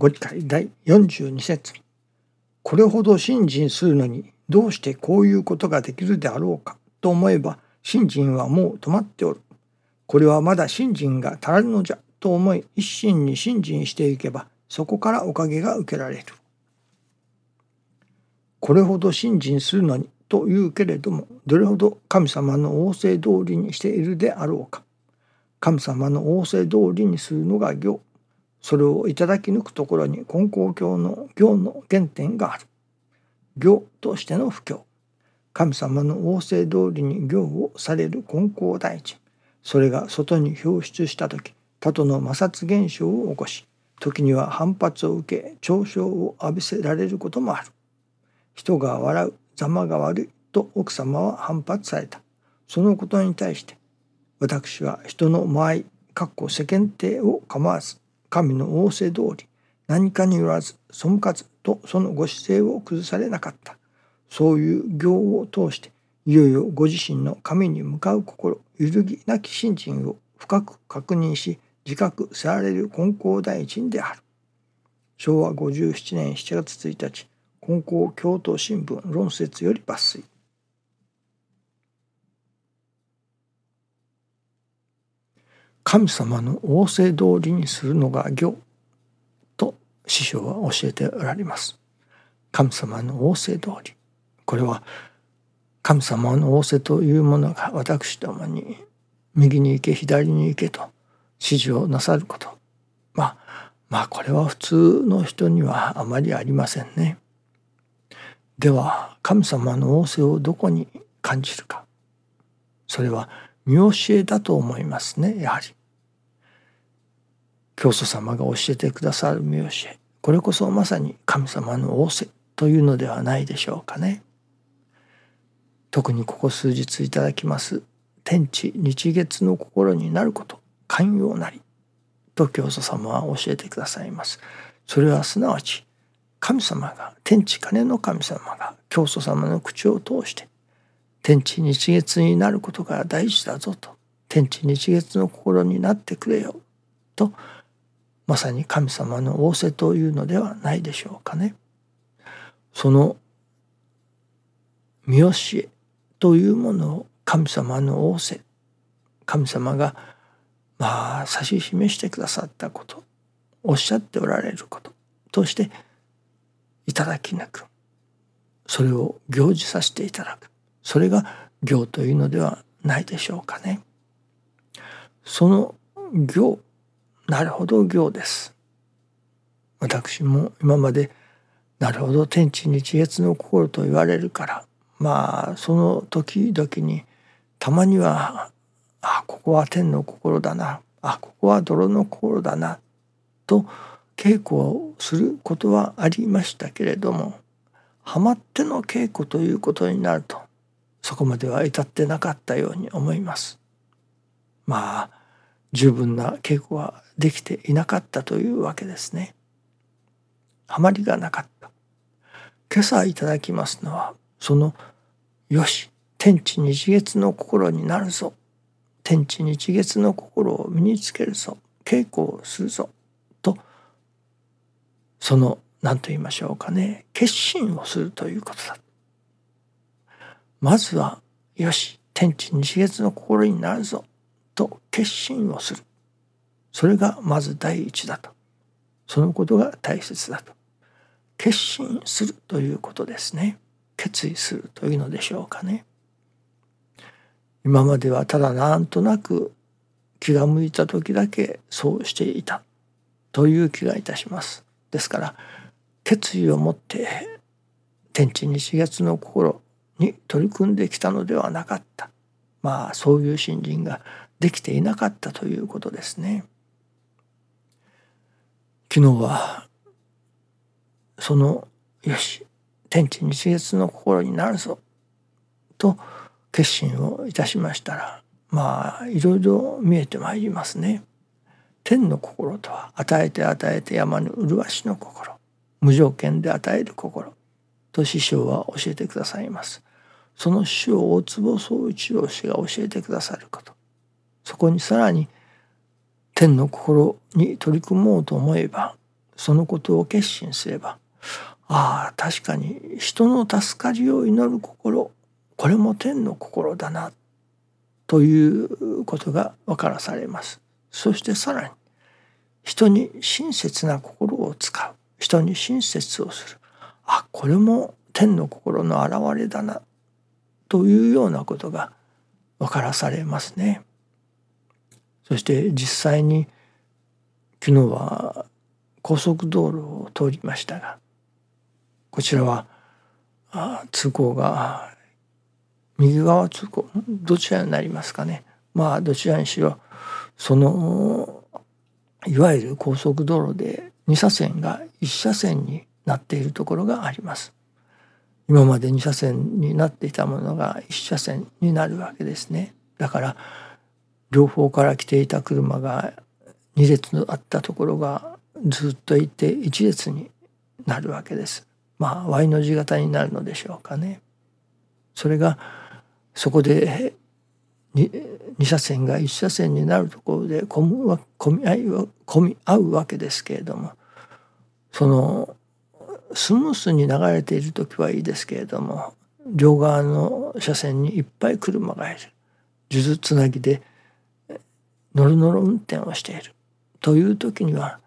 ご理解第42節これほど信心するのにどうしてこういうことができるであろうか？と思えば信心はもう止まっておる。これはまだ信心が足らぬのじゃと思い一心に信心していけばそこからおかげが受けられる。これほど信心するのにと言うけれどもどれほど神様の仰せ通りにしているであろうか？神様の仰せ通りにするのが行。それをいただき抜くところに根高教の行の原点がある。行としての不況。神様の仰せ通りに行をされる根高大臣。それが外に表出した時、他との摩擦現象を起こし、時には反発を受け、嘲笑を浴びせられることもある。人が笑う、ざまが悪いと奥様は反発された。そのことに対して、私は人の間合い、かっこ世間体を構わず、神の仰せ通り、何かによらず、背かずとそのご姿勢を崩されなかった。そういう行を通していよいよご自身の神に向かう心揺るぎなき信心を深く確認し自覚される根高大臣である。昭和57年7月1日根高京都新聞論説より抜粋。神様の仰せ通りにするのが行と師匠は教えておられます。神様の仰せ通りこれは神様の仰せというものが私どもに右に行け左に行けと指示をなさることまあまあこれは普通の人にはあまりありませんね。では神様の仰せをどこに感じるかそれは見教えだと思いますねやはり。教祖様が教えてくださる見教えこれこそまさに神様の仰せというのではないでしょうかね。特にここ数日いただきます。天地日月の心になること。寛容なりと教祖様は教えてくださいます。それはすなわち神様が天地金の神様が教祖様の口を通して天地日月になることが大事だぞと。天地日月の心になってくれよ。とまさに神様の仰せというのではないでしょうかね。その見教えというものを神様の仰せ神様がまあ指し示してくださったことおっしゃっておられることとしていただきなくそれを行事させていただくそれが行というのではないでしょうかね。その行なるほど行です。私も今までなるほど天地日月の心と言われるからまあその時々にたまにはあここは天の心だなあここは泥の心だなと稽古をすることはありましたけれどもハマっての稽古ということになるとそこまでは至ってなかったように思います。まあ十分な稽古はできていなかったというわけですね。ハマりがなかった。今朝いただきますのはそのよし天地日月の心になるぞ。天地日月の心を身につけるぞ。稽古をするぞ。とその何と言いましょうかね。決心をするということだ。まずはよし天地日月の心になるぞ。と決心をするそれがまず第一だとそのことが大切だと決心するということですね。決意するというのでしょうかね。今まではただなんとなく気が向いた時だけそうしていたという気がいたします。ですから決意を持って天地日月の心に取り組んできたのではなかったまあそういう信心ができていなかったということですね。昨日はそのよし天地日月の心になるぞと決心をいたしましたらまあいろいろ見えてまいりますね。天の心とは与えて与えて山の麗しの心無条件で与える心と師匠は教えてくださいます。その師匠大坪宗一郎氏が教えてくださることそこにさらに天の心に取り組もうと思えばそのことを決心すればああ確かに人の助かりを祈る心これも天の心だなということが分からされます。そしてさらに人に親切な心を使う人に親切をするあこれも天の心の表れだなというようなことが分からされますね。そして実際に昨日は高速道路を通りましたがこちらは通行が右側通行どちらになりますかねまあどちらにしろそのいわゆる高速道路で2車線が1車線になっているところがあります。今まで2車線になっていたものが1車線になるわけですね。だから両方から来ていた車が2列あったところがずっといて1列になるわけです。まあ Y の字型になるのでしょうかね。それがそこで 2, 2車線が1車線になるところで混む混み合い混み合うわけですけれどもそのスムースに流れている時はいいですけれども両側の車線にいっぱい車がいる数珠つなぎでノロノロ運転をしているという時には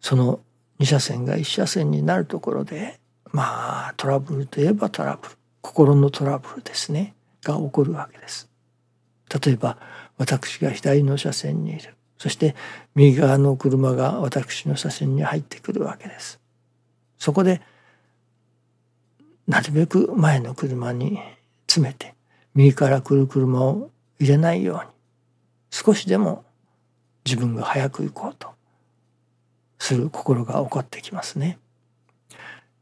その2車線が1車線になるところでまあトラブルといえばトラブル心のトラブルですねが起こるわけです。例えば私が左の車線にいるそして右側の車が私の車線に入ってくるわけです。そこでなるべく前の車に詰めて右から来る車を入れないように少しでも自分が早く行こうとする心が起こってきますね。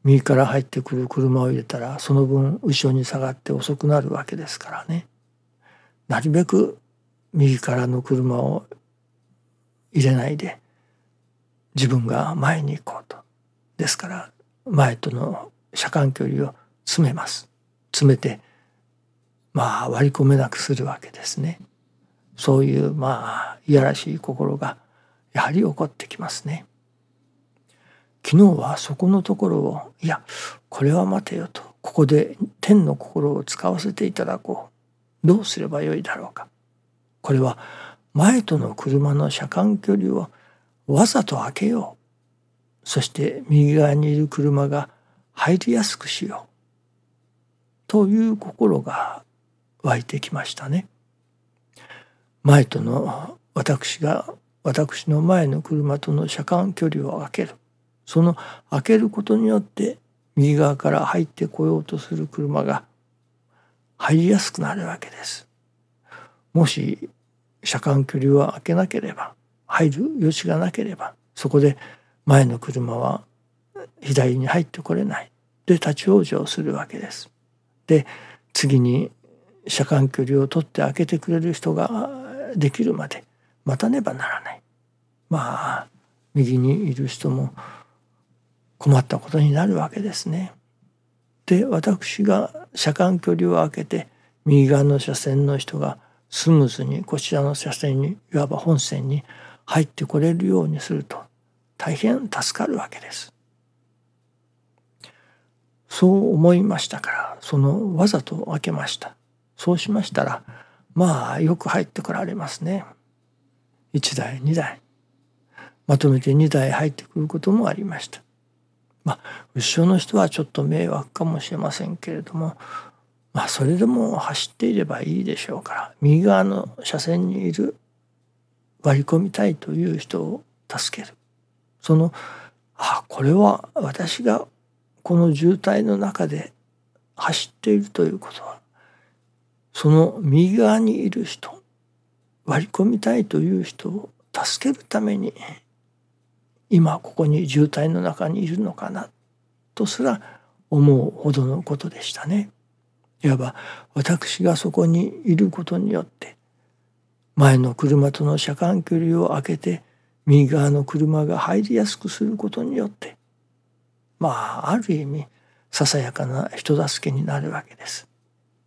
右から入ってくる車を入れたらその分後ろに下がって遅くなるわけですからね。なるべく右からの車を入れないで自分が前に行こうと。ですから前との車間距離を詰めます。詰めてまあ割り込めなくするわけですね。そういうまあいやらしい心がやはり起こってきますね。昨日はそこのところをいやこれは待てよとここで天の心を使わせていただこうどうすればよいだろうかこれは前との車の車間距離をわざと開けようそして右側にいる車が入りやすくしようという心が湧いてきましたね。前との私が私の前の車との車間距離を空けるその開けることによって右側から入ってこようとする車が入りやすくなるわけです。もし車間距離を開けなければ入る余地がなければそこで前の車は左に入ってこれないで立ち往生するわけです。で次に車間距離を取って開けてくれる人ができるまで待たねばならない。まあ右にいる人も困ったことになるわけですね。で私が車間距離を空けて右側の車線の人がスムーズにこちらの車線にいわば本線に入ってこれるようにすると大変助かるわけです。そう思いましたからそのわざと開けました。そうしましたらまあよく入ってこられますね。1台2台まとめて2台入ってくることもありました。まあ後ろの人はちょっと迷惑かもしれませんけれどもまあそれでも走っていればいいでしょうから右側の車線にいる割り込みたいという人を助けるそのあこれは私がこの渋滞の中で走っているということはその右側にいる人割り込みたいという人を助けるために今ここに渋滞の中にいるのかなとすら思うほどのことでしたね。いわば私がそこにいることによって前の車との車間距離を空けて右側の車が入りやすくすることによってまあある意味ささやかな人助けになるわけです。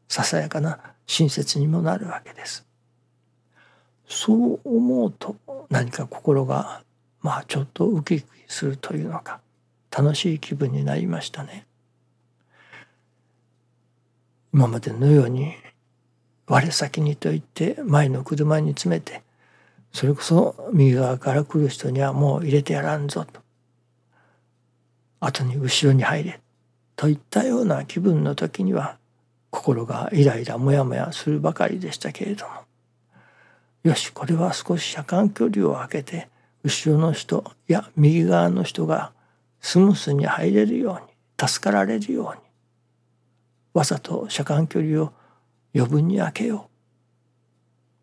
ささやかな親切にもなるわけです。そう思うと何か心がまあちょっとウキウキするというのか楽しい気分になりましたね。今までのように我先にと言って前の車に詰めてそれこそ右側から来る人にはもう入れてやらんぞと後に後ろに入れといったような気分の時には心がイライラモヤモヤするばかりでしたけれどもよしこれは少し車間距離を空けて後ろの人や右側の人がスムースに入れるように助かられるようにわざと車間距離を余分に空けよ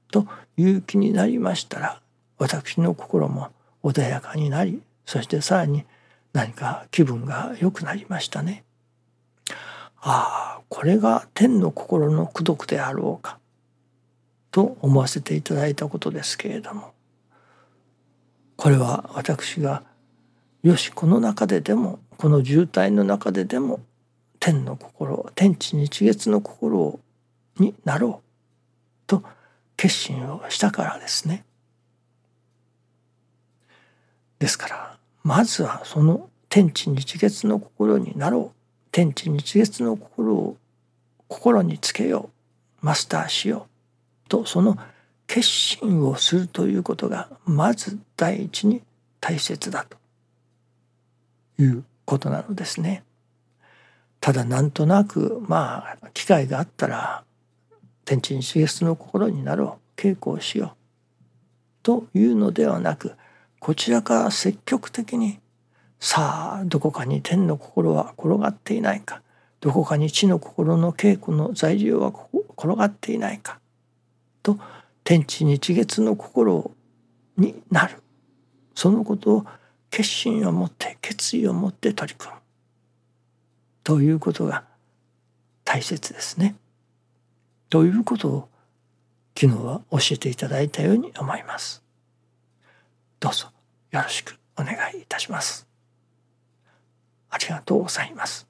うという気になりましたら私の心も穏やかになりそしてさらに何か気分が良くなりましたね。ああこれが天の心の功徳であろうかと思わせていただいたことですけれどもこれは私がよしこの中ででもこの渋滞の中ででも天の心天地日月の心になろうと決心をしたからですね。ですからまずはその天地日月の心になろう天地日月の心を心につけようマスターしようとその決心をするということがまず第一に大切だということなのですね。ただなんとなくまあ機会があったら天地日月の心になろう稽古をしようというのではなくこちらから積極的にさあどこかに天の心は転がっていないかどこかに地の心の稽古の材料は転がっていないかと天地日月の心になるそのことを決心を持って決意を持って取り組むということが大切ですね。ということを昨日は教えていただいたように思います。どうぞよろしくお願いいたします。ありがとうございます。